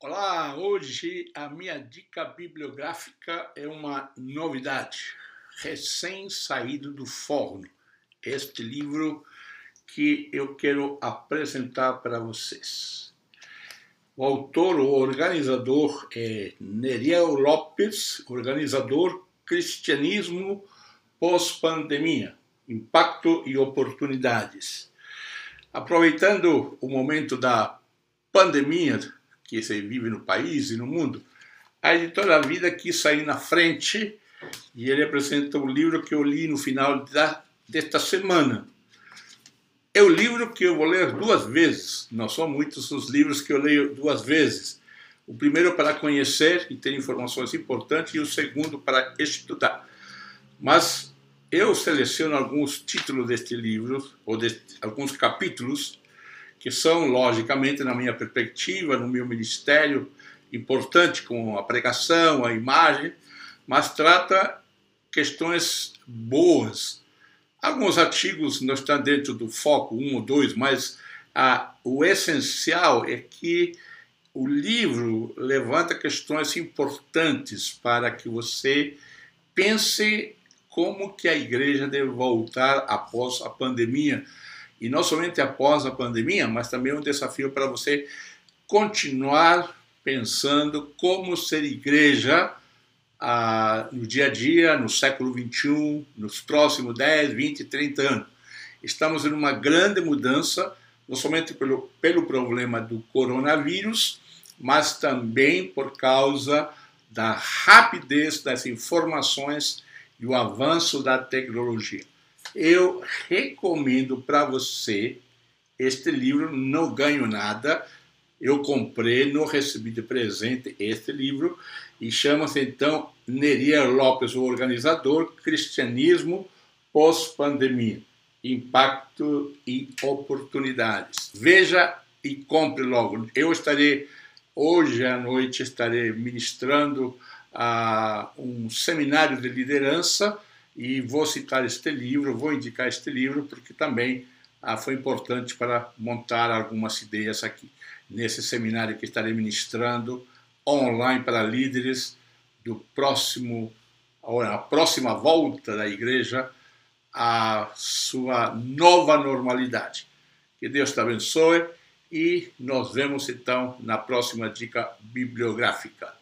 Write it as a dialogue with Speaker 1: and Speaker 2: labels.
Speaker 1: Hoje a minha dica bibliográfica é uma novidade, recém-saído do forno. Este livro que eu quero apresentar para vocês. O autor, o organizador é Neriel Lopes, organizador Cristianismo pós-pandemia, impacto e oportunidades. Aproveitando o momento da pandemia que se vive no país e no mundo, a editora Vida quis sair na frente e ele apresenta um livro que eu li no final da, desta semana. É o livro que eu vou ler duas vezes. Não são muitos os livros que eu leio duas vezes. O primeiro para conhecer e ter informações importantes e o segundo para estudar. Mas eu seleciono alguns títulos deste livro, ou de alguns capítulos, que são, logicamente, na minha perspectiva, no meu ministério, importante com a pregação, a imagem, mas trata questões boas. Alguns artigos não estão dentro do foco, um ou dois, mas ah, o essencial é que o livro levanta questões importantes para que você pense como que a igreja deve voltar após a pandemia, e não somente após a pandemia, mas também um desafio para você continuar pensando como ser igreja ah, no dia a dia, no século 21, nos próximos 10, 20, 30 anos. Estamos em uma grande mudança, não somente pelo, pelo problema do coronavírus, mas também por causa da rapidez das informações e o avanço da tecnologia eu recomendo para você este livro, não ganho nada. Eu comprei, não recebi de presente este livro e chama-se então Neria Lopes, o organizador, Cristianismo pós-pandemia, impacto e oportunidades. Veja e compre logo. Eu estarei hoje à noite estarei ministrando uh, um seminário de liderança e vou citar este livro, vou indicar este livro, porque também ah, foi importante para montar algumas ideias aqui. Nesse seminário que estarei ministrando online para líderes do próximo, a próxima volta da igreja à sua nova normalidade. Que Deus te abençoe e nos vemos então na próxima dica bibliográfica.